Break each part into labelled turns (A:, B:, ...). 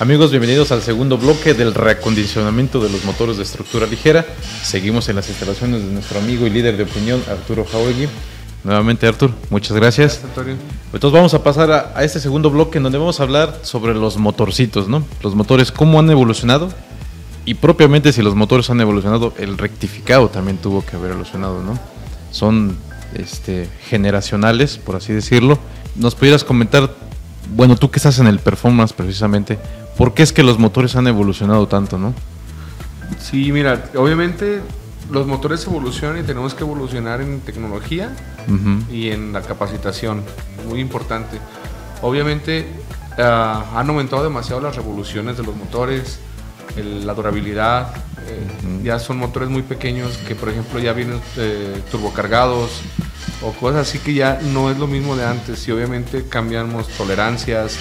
A: Amigos, bienvenidos al segundo bloque del reacondicionamiento de los motores de estructura ligera. Seguimos en las instalaciones de nuestro amigo y líder de opinión, Arturo Jauregui. Nuevamente, Artur, muchas gracias. Entonces vamos a pasar a, a, este segundo bloque en donde vamos a hablar sobre los motorcitos, ¿no? Los motores, cómo han evolucionado y propiamente si los motores han evolucionado, el rectificado también tuvo que haber evolucionado, ¿no? Son este, generacionales, por así decirlo. ¿Nos pudieras comentar, bueno, tú que estás en el performance precisamente, por qué es que los motores han evolucionado tanto, ¿no?
B: Sí, mira, obviamente los motores evolucionan y tenemos que evolucionar en tecnología uh-huh. y en la capacitación, muy importante. Obviamente uh, han aumentado demasiado las revoluciones de los motores, el, la durabilidad, eh, uh-huh. ya son motores muy pequeños que por ejemplo ya vienen eh, turbocargados o cosas así que ya no es lo mismo de antes y obviamente cambiamos tolerancias,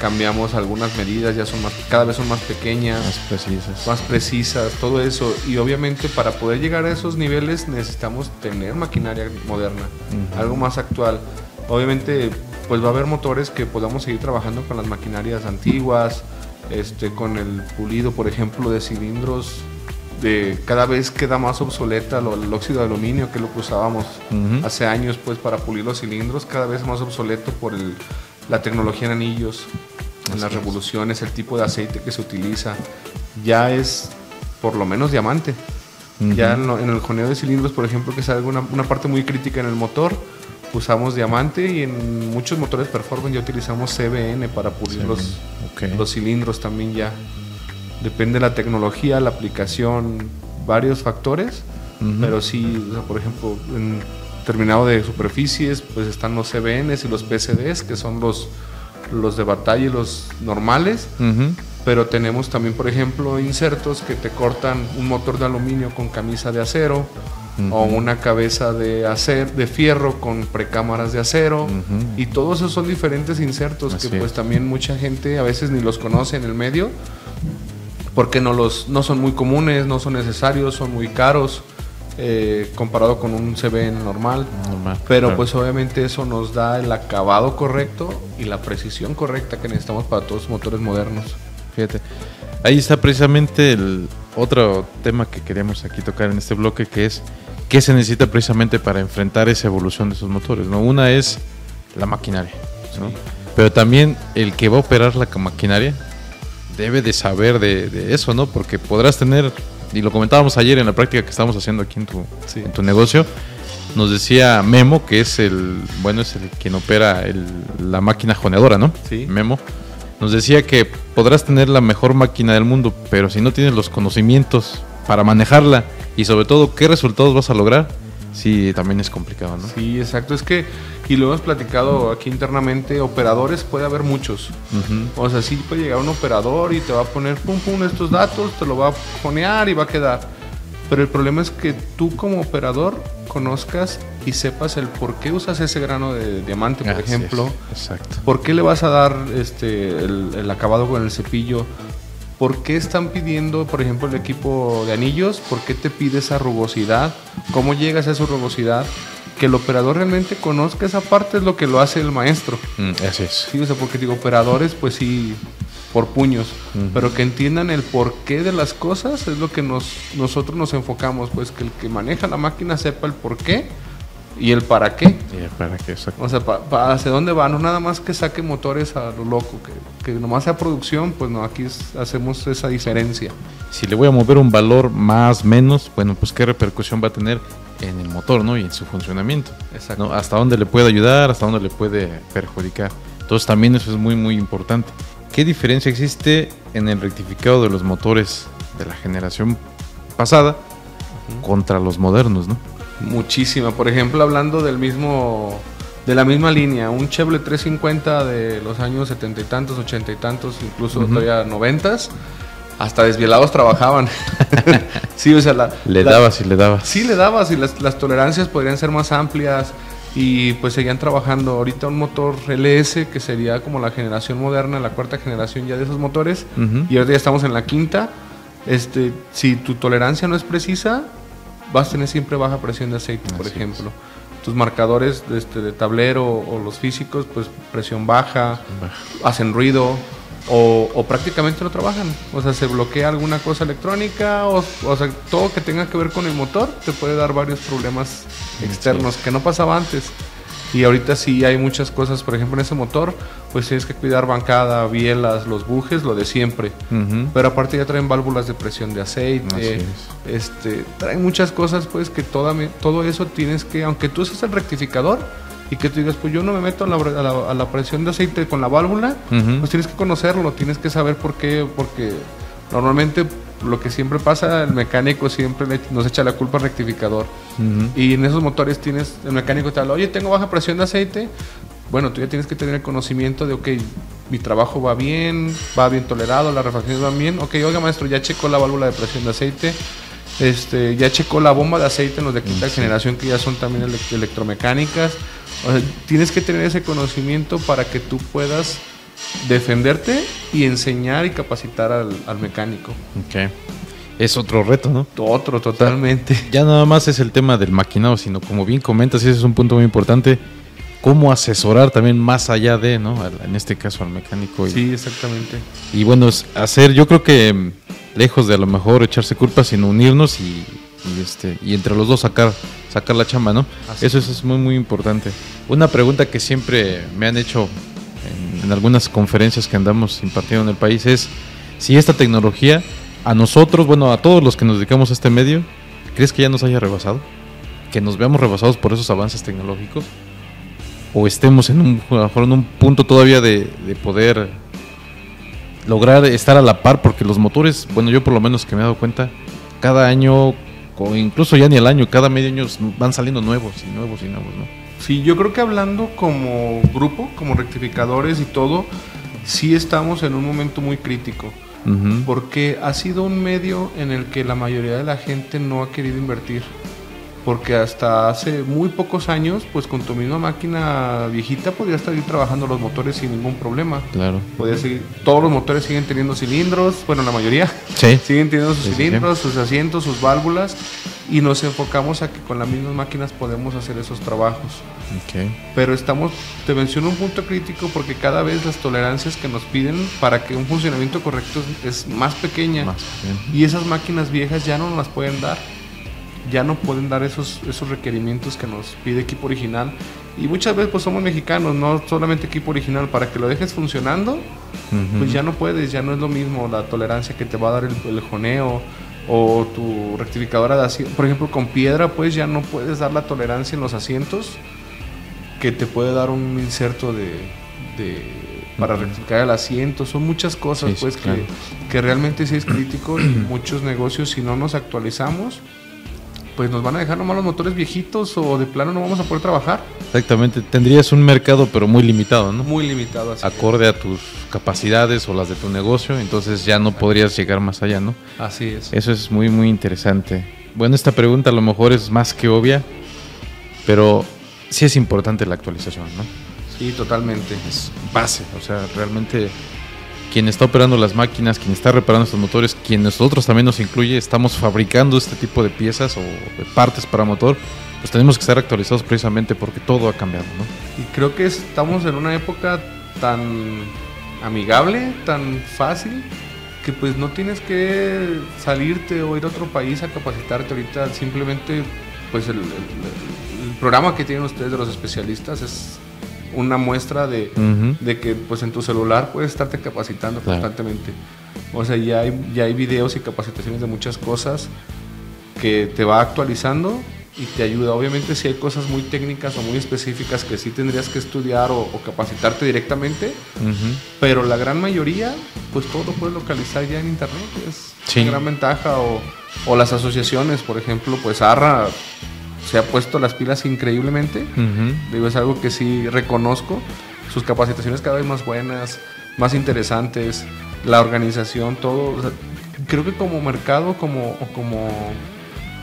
B: cambiamos algunas medidas, ya son más, cada vez son más pequeñas,
A: más precisas,
B: más precisas, todo eso. Y obviamente para poder llegar a esos niveles necesitamos tener maquinaria moderna, uh -huh. algo más actual. Obviamente, pues va a haber motores que podamos seguir trabajando con las maquinarias antiguas, este, con el pulido, por ejemplo, de cilindros. De, cada vez queda más obsoleta lo, el óxido de aluminio que lo que usábamos uh -huh. hace años pues para pulir los cilindros cada vez más obsoleto por el, la tecnología en anillos en las revoluciones, el tipo de aceite que se utiliza, ya es por lo menos diamante. Uh -huh. Ya en, lo, en, el joneo de cilindros, por ejemplo, que es una, una, parte muy crítica en el motor, usamos diamante y en muchos motores performance ya utilizamos CBN para pulir los, okay. los cilindros también ya. Depende de la tecnología, la aplicación, varios factores, uh -huh. pero sí, o sea, por ejemplo, en terminado de superficies, pues están los CBNs y los PCDs, que son los los de batalla y los normales, uh -huh. pero tenemos también, por ejemplo, insertos que te cortan un motor de aluminio con camisa de acero uh -huh. o una cabeza de acero, de fierro con precámaras de acero uh -huh. y todos esos son diferentes insertos Así que pues es. también mucha gente a veces ni los conoce en el medio porque no los no son muy comunes, no son necesarios, son muy caros. Eh, comparado con un CBN normal. normal pero claro. pues obviamente eso nos da el acabado correcto y la precisión correcta que necesitamos para todos los motores modernos.
A: Fíjate, ahí está precisamente el otro tema que queríamos aquí tocar en este bloque, que es qué se necesita precisamente para enfrentar esa evolución de esos motores. ¿no? Una es la maquinaria, ¿no? sí. pero también el que va a operar la maquinaria debe de saber de, de eso, ¿no? Porque podrás tener y lo comentábamos ayer en la práctica que estábamos haciendo aquí en tu, sí. en tu negocio, nos decía Memo, que es el, bueno, es el quien opera el, la máquina joneadora, ¿no?
B: Sí.
A: Memo. Nos decía que podrás tener la mejor máquina del mundo, pero si no tienes los conocimientos para manejarla y sobre todo qué resultados vas a lograr, sí, también es complicado, ¿no?
B: Sí, exacto. Es que, y lo hemos platicado aquí internamente, operadores puede haber muchos. Uh -huh. O sea, sí puede llegar un operador y te va a poner, pum, pum, estos datos, te lo va a ponear y va a quedar. Pero el problema es que tú como operador conozcas y sepas el por qué usas ese grano de diamante, por Así ejemplo.
A: Es. Exacto.
B: ¿Por qué le vas a dar este, el, el acabado con el cepillo? ¿Por qué están pidiendo, por ejemplo, el equipo de anillos? ¿Por qué te pide esa rugosidad? ¿Cómo llegas a esa rugosidad? Que el operador realmente conozca esa parte es lo que lo hace el maestro.
A: Mm, así es.
B: Sí, o sea, porque digo, operadores, pues sí, por puños, uh -huh. pero que entiendan el porqué de las cosas es lo que nos, nosotros nos enfocamos, pues que el que maneja la máquina sepa el porqué y el para qué.
A: Y el para qué, exacto.
B: O sea, pa, pa, hacia dónde va, no nada más que saque motores a lo loco, que, que nomás sea producción, pues no, aquí es, hacemos esa diferencia.
A: Si le voy a mover un valor más, menos, bueno, pues qué repercusión va a tener en el motor, ¿no? Y en su funcionamiento.
B: Exacto.
A: ¿no? Hasta dónde le puede ayudar, hasta dónde le puede perjudicar. Entonces también eso es muy, muy importante. ¿Qué diferencia existe en el rectificado de los motores de la generación pasada uh -huh. contra los modernos, no?
B: Muchísima. Por ejemplo, hablando del mismo, de la misma línea, un Chevrolet 350 de los años setenta y tantos, ochenta y tantos, incluso uh -huh. todavía noventas, hasta desvielados trabajaban.
A: sí, o sea, la, le la, dabas y le dabas.
B: Sí, le dabas y las, las tolerancias podrían ser más amplias y pues seguían trabajando. Ahorita un motor LS, que sería como la generación moderna, la cuarta generación ya de esos motores, uh -huh. y ahorita ya estamos en la quinta. Este, si tu tolerancia no es precisa, vas a tener siempre baja presión de aceite, Así por ejemplo. Es. Tus marcadores este, de tablero o los físicos, pues presión baja, baja. hacen ruido. o, prácticamente no trabajan. O sea, se bloquea alguna cosa electrónica, o, o, sea, todo que tenga que ver con el motor te puede dar varios problemas externos que no pasaba antes. Y ahorita sí hay muchas cosas, por ejemplo, en ese motor, pues tienes que cuidar bancada, bielas, los bujes, lo de siempre. Pero aparte ya traen válvulas de presión de aceite, este, traen muchas cosas, pues que toda, todo eso tienes que, aunque tú uses el rectificador, y que tú digas, pues yo no me meto a la, a la, presión de aceite con la válvula, pues tienes que conocerlo, tienes que saber por qué, porque normalmente lo que siempre pasa, el mecánico siempre nos echa la culpa al rectificador. Y en esos motores tienes, el mecánico te habla, oye, tengo baja presión de aceite. Bueno, tú ya tienes que tener el conocimiento de, ok, mi trabajo va bien, va bien tolerado, las refacciones van bien. Ok, oiga maestro, ya checó la válvula de presión de aceite, este, ya checó la bomba de aceite en los de quinta generación que ya son también electromecánicas tienes que tener ese conocimiento para que tú puedas defenderte y enseñar y capacitar al, mecánico.
A: Ok. Es otro reto, ¿no?
B: Otro, totalmente.
A: ya nada más es el tema del maquinado, sino como bien comentas, y ese es un punto muy importante, cómo asesorar también más allá de, ¿no? En este caso al mecánico.
B: sí, exactamente.
A: Y bueno, hacer, yo creo que mm, lejos de a lo mejor echarse culpa, sino unirnos y y este y entre los dos sacar sacar la chamba, ¿no? eso, es muy muy importante. Una pregunta que siempre me han hecho en, algunas conferencias que andamos impartiendo en el país es si esta tecnología a nosotros, bueno, a todos los que nos dedicamos a este medio, ¿crees que ya nos haya rebasado? Que nos veamos rebasados por esos avances tecnológicos o estemos en un, en un punto todavía de, de poder lograr estar a la par porque los motores, bueno, yo por lo menos que me he dado cuenta, cada año o incluso ya ni el año, cada medio año van saliendo nuevos y nuevos y nuevos, ¿no?
B: Sí, yo creo que hablando como grupo, como rectificadores y todo, sí estamos en un momento muy crítico. Porque ha sido un medio en el que la mayoría de la gente no ha querido invertir porque hasta hace muy pocos años, pues con tu misma máquina viejita podías estar trabajando los motores sin ningún problema.
A: Claro.
B: Podías seguir, todos los motores siguen teniendo cilindros, bueno, la mayoría.
A: Sí.
B: Siguen teniendo sus cilindros, sus asientos, sus válvulas y nos enfocamos a que con las mismas máquinas podemos hacer esos trabajos.
A: Okay.
B: Pero estamos, te menciono un punto crítico porque cada vez las tolerancias que nos piden para que un funcionamiento correcto es, más pequeña.
A: Más
B: y esas máquinas viejas ya no nos las pueden dar ya no pueden dar esos, esos requerimientos que nos pide equipo original. Y muchas veces pues somos mexicanos, no solamente equipo original, para que lo dejes funcionando, pues ya no puedes, ya no es lo mismo la tolerancia que te va a dar el, joneo o tu rectificadora de asiento. Por ejemplo, con piedra pues ya no puedes dar la tolerancia en los asientos que te puede dar un inserto de, para rectificar el asiento. Son muchas cosas pues que, que realmente sí es crítico y muchos negocios si no nos actualizamos pues nos van a dejar nomás los motores viejitos o de plano no vamos a poder trabajar.
A: Exactamente, tendrías un mercado pero muy limitado, ¿no?
B: Muy limitado, así
A: Acorde a tus capacidades o las de tu negocio, entonces ya no podrías llegar más allá, ¿no?
B: Así es.
A: Eso es muy, muy interesante. Bueno, esta pregunta a lo mejor es más que obvia, pero sí es importante la actualización, ¿no?
B: Sí, totalmente.
A: Es base, o sea, realmente quien está operando las máquinas, quien está reparando estos motores, quien nosotros también nos incluye, estamos fabricando este tipo de piezas o de partes para motor, pues tenemos que estar actualizados precisamente porque todo ha cambiado, ¿no?
B: Y creo que estamos en una época tan amigable, tan fácil, que pues no tienes que salirte o ir a otro país a capacitarte ahorita, simplemente pues el programa que tienen ustedes de los especialistas es una muestra de, que pues en tu celular puedes estarte capacitando constantemente. O sea, ya hay, ya hay videos y capacitaciones de muchas cosas que te va actualizando y te ayuda. Obviamente si hay cosas muy técnicas o muy específicas que sí tendrías que estudiar o, capacitarte directamente, pero la gran mayoría, pues todo lo puedes localizar ya en internet. Es una gran ventaja. O, o las asociaciones, por ejemplo, pues ARRA se ha puesto las pilas increíblemente. Digo, es algo que sí reconozco. Sus capacitaciones cada vez más buenas, más interesantes, la organización, todo. creo que como mercado, como, como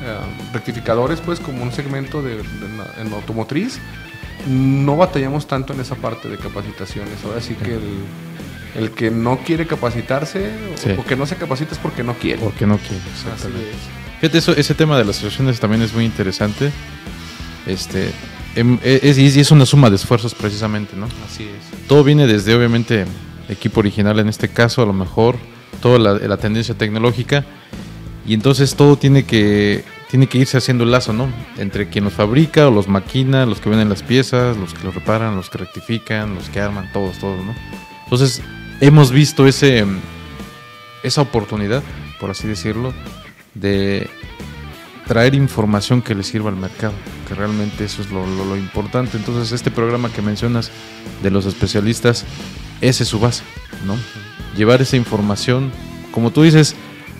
B: eh, rectificadores, pues como un segmento de, en automotriz, no batallamos tanto en esa parte de capacitaciones. Ahora sí que el, que no quiere capacitarse o, que no se capacita es porque no quiere.
A: Porque no quiere, exactamente. Fíjate, eso, ese tema de las asociaciones también es muy interesante. Este, em, e, es, y es una suma de esfuerzos precisamente, ¿no?
B: Así es.
A: Todo viene desde, obviamente, equipo original en este caso, a lo mejor toda la, la tendencia tecnológica y entonces todo tiene que tiene que irse haciendo el lazo, ¿no? Entre quien los fabrica o los maquina, los que venden las piezas, los que los reparan, los que rectifican, los que arman, todos, todos, ¿no? Entonces hemos visto ese esa oportunidad, por así decirlo, de traer información que le sirva al mercado, que realmente eso es lo, lo importante. Entonces este programa que mencionas de los especialistas, ese es su base, ¿no? Llevar esa información, como tú dices,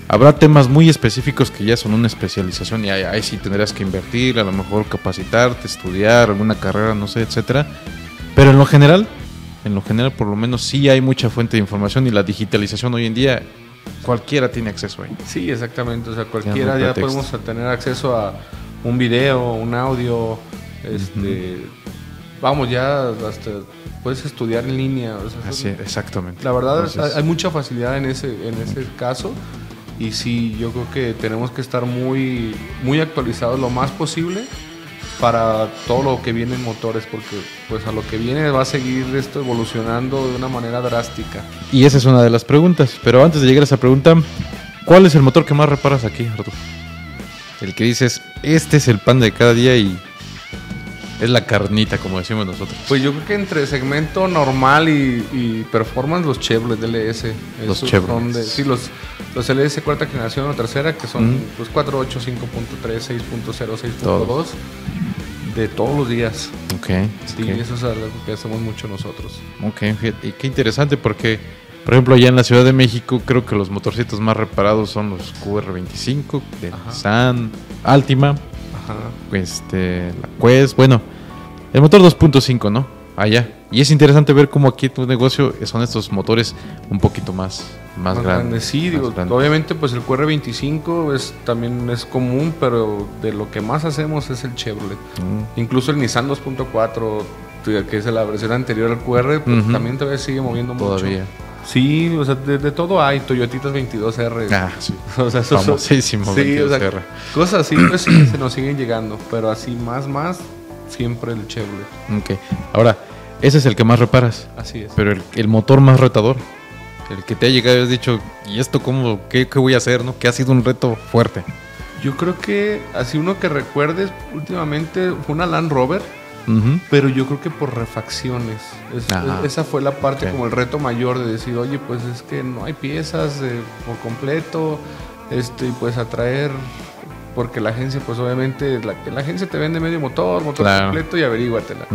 A: Habrá temas muy específicos que ya son una especialización y ahí, sí tendrás que invertir, a lo mejor capacitarte, estudiar alguna carrera, no sé, etcétera. Pero en lo general, en lo general por lo menos sí hay mucha fuente de información y la digitalización hoy en día cualquiera tiene acceso ahí.
B: Sí, exactamente, o sea, cualquiera ya, podemos tener acceso a un video, un audio, este vamos ya hasta puedes estudiar en línea,
A: Así, exactamente.
B: La verdad hay mucha facilidad en ese en ese caso y sí, yo creo que tenemos que estar muy, muy actualizados lo más posible para todo lo que viene en motores, porque pues a lo que viene va a seguir esto evolucionando de una manera drástica.
A: Y esa es una de las preguntas, pero antes de llegar a esa pregunta, ¿cuál es el motor que más reparas aquí, Arturo? El que dices, este es el pan de cada día y es la carnita, como decimos nosotros.
B: Pues yo creo que entre segmento normal y, performance, los Chevrolet DLS.
A: Los Chevrolet.
B: Sí, los, los LS cuarta generación o tercera, que son mm. pues 4.8, 5.3, 6.0, 6.2. De todos los días.
A: Ok.
B: Sí, eso es algo que hacemos mucho nosotros.
A: Ok, y qué interesante porque, por ejemplo, allá en la Ciudad de México, creo que los motorcitos más reparados son los QR25 de San Altima este, la Quest, bueno, el motor 2.5, ¿no? Allá. Y es interesante ver cómo aquí tu negocio son estos motores un poquito más, más, grandes.
B: Sí, digo, obviamente pues el QR25 es, también es común, pero de lo que más hacemos es el Chevrolet. Mm. Incluso el Nissan 2.4, que es la versión anterior al QR, pues, también todavía sigue moviendo
A: todavía.
B: Sí, o sea, de, todo hay. Toyotitas 22R.
A: Ah, sí. O sea, eso, Famosísimo
B: sí, 22R. cosas así, pues sí, se nos siguen llegando. Pero así, más, más, siempre el Chevrolet.
A: Ok. Ahora, ese es el que más reparas.
B: Así es.
A: Pero el, motor más retador. El que te ha llegado y has dicho, ¿y esto cómo? Qué, ¿Qué voy a hacer? ¿no? Que ha sido un reto fuerte.
B: Yo creo que así uno que recuerdes últimamente fue una Land Rover pero yo creo que por refacciones. esa fue la parte como el reto mayor de decir, oye, pues es que no hay piezas por completo, este, y pues atraer porque la agencia, pues obviamente, la, la agencia te vende medio motor, motor completo y averíguatela.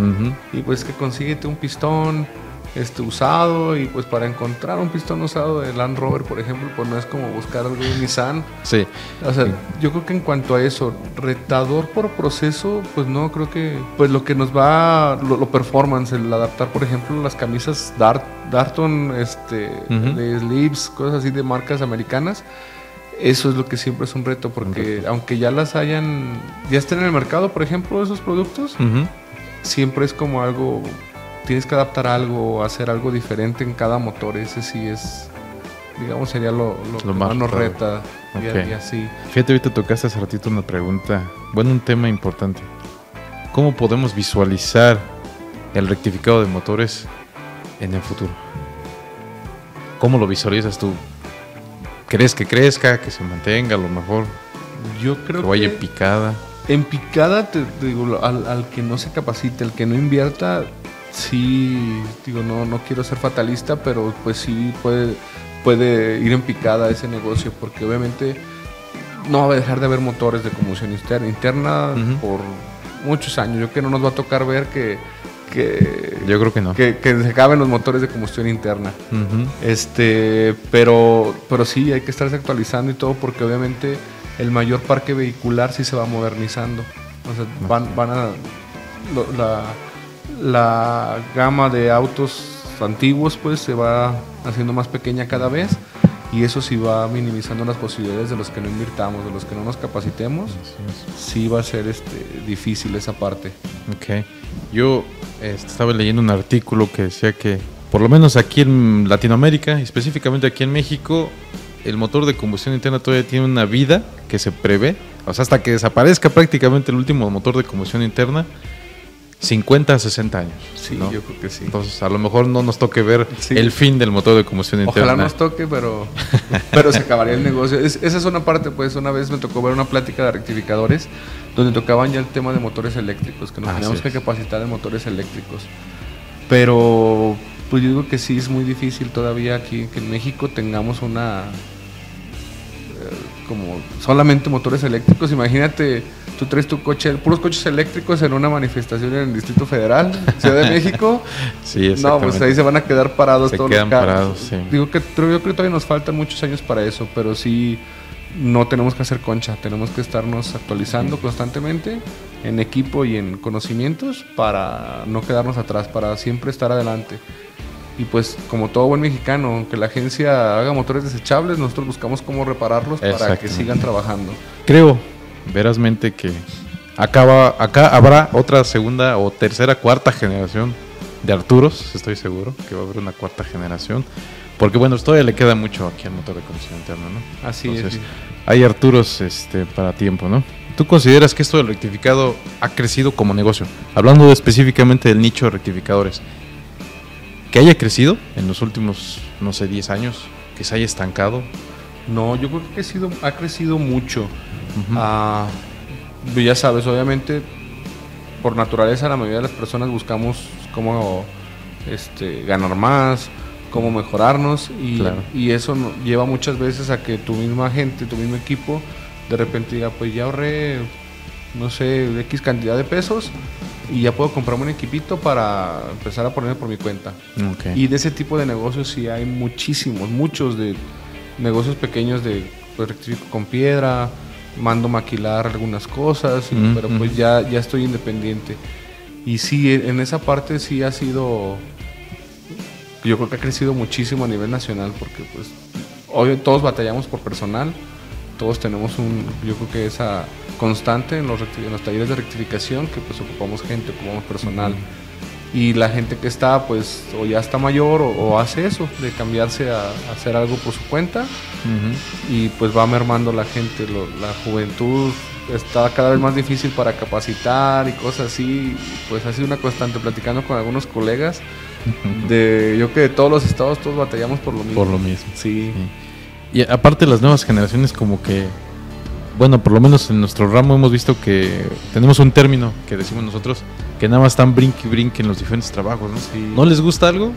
B: Y pues que consíguete un pistón, este usado y pues para encontrar un pistón usado de Land Rover, por ejemplo, pues no es como buscar algo de Nissan.
A: Sí.
B: O sea, yo creo que en cuanto a eso, retador por proceso, pues no, creo que pues lo que nos va lo, performance, el adaptar, por ejemplo, las camisas Dart, Darton este de sleeves, cosas así de marcas americanas. Eso es lo que siempre es un reto, porque aunque ya las hayan, ya estén en el mercado, por ejemplo, esos productos, siempre es como algo tienes que adaptar algo, hacer algo diferente en cada motor. Ese sí es, digamos, sería lo, lo, más nos reta y, así.
A: Fíjate, ahorita tocaste hace ratito una pregunta, bueno, un tema importante. ¿Cómo podemos visualizar el rectificado de motores en el futuro? ¿Cómo lo visualizas tú? ¿Crees que crezca, que se mantenga a lo mejor?
B: Yo creo
A: que vaya en picada.
B: En picada, te, digo, al, al, que no se capacite, al que no invierta, sí, digo, no, no quiero ser fatalista, pero pues sí puede, puede ir en picada ese negocio, porque obviamente no va a dejar de haber motores de combustión interna, por muchos años. Yo creo que no nos va a tocar ver que, que
A: yo creo que no
B: que, se acaben los motores de combustión interna este pero pero sí hay que estarse actualizando y todo porque obviamente el mayor parque vehicular sí se va modernizando o sea, van, van a la, la gama de autos antiguos pues se va haciendo más pequeña cada vez y eso sí va minimizando las posibilidades de los que no invirtamos, de los que no nos capacitemos. Sí va a ser este, difícil esa parte.
A: Ok. Yo estaba leyendo un artículo que decía que por lo menos aquí en Latinoamérica, específicamente aquí en México, el motor de combustión interna todavía tiene una vida que se prevé, o sea, hasta que desaparezca prácticamente el último motor de combustión interna, 50 a 60 años.
B: Sí,
A: ¿no?
B: yo creo que sí.
A: Entonces, a lo mejor no nos toque ver
B: Sí.
A: el fin del motor de combustión
B: Ojalá
A: interna.
B: nos toque, pero, pero se acabaría el negocio. Es- esa es una parte, pues una vez me tocó ver una plática de rectificadores donde tocaban ya el tema de motores eléctricos, que nos
A: Así
B: teníamos que
A: es.
B: capacitar en motores eléctricos. Pero pues yo digo que sí es muy difícil todavía aquí que en México tengamos una como solamente motores eléctricos. Imagínate, tú traes tu coche, puros coches eléctricos en una manifestación en el Distrito Federal, Ciudad de México.
A: Sí,
B: No, pues ahí se van a quedar parados
A: Se
B: todos
A: quedan
B: los carros.
A: parados, sí.
B: Digo que yo creo que todavía nos faltan muchos años para eso, pero sí no tenemos que hacer concha, tenemos que estarnos actualizando constantemente en equipo y en conocimientos para no quedarnos atrás, para siempre estar adelante. Y pues como todo buen mexicano, aunque la agencia haga motores desechables, nosotros buscamos cómo repararlos para que sigan trabajando.
A: Creo, verazmente, que acaba, acá habrá otra segunda o tercera, cuarta generación de Arturos, estoy seguro que va a haber una cuarta generación. Porque bueno, todavía le queda mucho aquí al motor de combustión interna, ¿no?
B: Así
A: Entonces,
B: es.
A: hay Arturos este, para tiempo, ¿no? ¿Tú consideras que esto del rectificado ha crecido como negocio? Hablando específicamente del nicho de rectificadores. Que haya crecido en los últimos, no sé, 10 años, que se haya estancado.
B: No, yo creo que ha crecido, ha crecido mucho.
A: Ujú.
B: Ah, pues ya sabes, obviamente, por naturaleza la mayoría de las personas buscamos cómo este, ganar más, cómo mejorarnos y,
A: Claro.
B: y eso lleva muchas veces a que tu misma gente, tu mismo equipo, de repente diga, pues ya ahorré, no sé, X cantidad de pesos y ya puedo comprarme un equipito para empezar a poner por mi cuenta. Y de ese tipo de negocios sí hay muchísimos, muchos de negocios pequeños de pues, rectifico con piedra, mando maquilar algunas cosas,
A: Mm,
B: pero pues
A: mm.
B: ya, ya estoy independiente. Y sí, en esa parte sí ha sido, yo creo que ha crecido muchísimo a nivel nacional, porque pues hoy todos batallamos por personal, todos tenemos un, yo creo que esa constante en los, en los talleres de rectificación, que pues ocupamos gente, ocupamos personal. Y la gente que está, pues, o ya está mayor o, o hace eso, de cambiarse a, a hacer algo por su cuenta.
A: Ujú.
B: Y pues va mermando la gente, lo- la juventud está cada vez más difícil para capacitar y cosas así. Pues ha sido una constante, platicando con algunos colegas. De, yo que de todos los estados todos batallamos por lo mismo.
A: Por lo mismo.
B: Sí.
A: Y aparte las nuevas generaciones como que, bueno, por lo menos en nuestro ramo hemos visto que tenemos un término que decimos nosotros, que nada más están brinque y brinque en los diferentes trabajos, ¿no?
B: Sí.
A: No les gusta algo,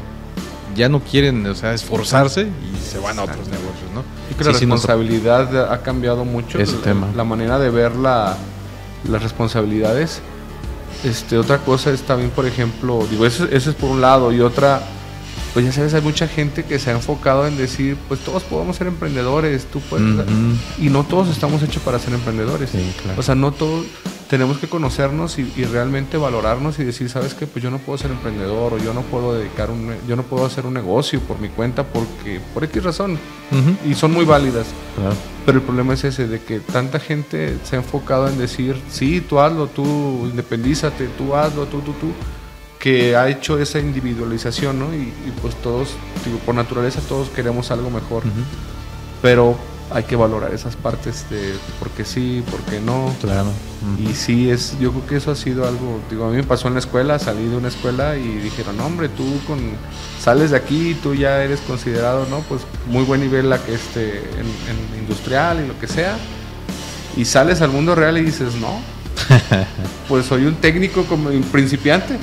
A: ya no quieren, o sea, esforzarse y se van a otros negocios, ¿no?
B: Creo que
A: Sí,
B: la
A: sí,
B: responsabilidad ha cambiado mucho.
A: Ese
B: la,
A: tema.
B: la manera de ver la- las responsabilidades. Este, otra cosa es también, por ejemplo, digo, eso, eso es por un lado. Y otra, pues ya sabes, hay mucha gente que se ha enfocado en decir, pues todos podemos ser emprendedores, tú puedes. Y no todos estamos hechos para ser emprendedores.
A: Sí, claro.
B: O sea, no todos tenemos que conocernos y, y realmente valorarnos y decir, sabes qué? pues yo no puedo ser emprendedor o yo no puedo dedicar un, yo no puedo hacer un negocio por mi cuenta porque por X razón y son muy válidas.
A: Claro.
B: Pero el problema es ese, de que tanta gente se ha enfocado en decir, sí, tú hazlo, tú independízate, tú hazlo, tú, tú, tú, que ha hecho esa individualización, ¿no? Y, y pues todos, digo, por naturaleza todos queremos algo mejor, pero hay que valorar esas partes de por qué sí, por qué no.
A: Claro.
B: Y sí, es, yo creo que eso ha sido algo, digo, a mí me pasó en la escuela, salí de una escuela y dijeron, no, hombre, tú con, sales de aquí, tú ya eres considerado, ¿no? Pues muy buen nivel la que este, en, en industrial y lo que sea. Y sales al mundo real y dices, no, pues soy un técnico como un principiante.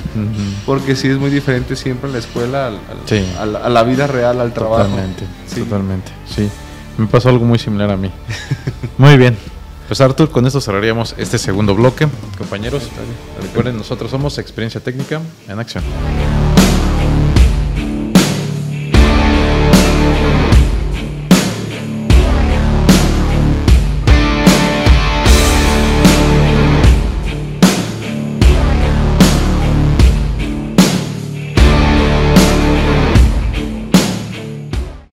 B: Porque sí es muy diferente siempre en la escuela al- al-
A: Sí.
B: a, la, a la vida real, al trabajo.
A: Totalmente,
B: Sí.
A: totalmente, sí. Me pasó algo muy similar a mí. muy bien. Pues Artur, con esto cerraríamos este segundo bloque. Compañeros, recuerden, nosotros somos Experiencia Técnica en Acción.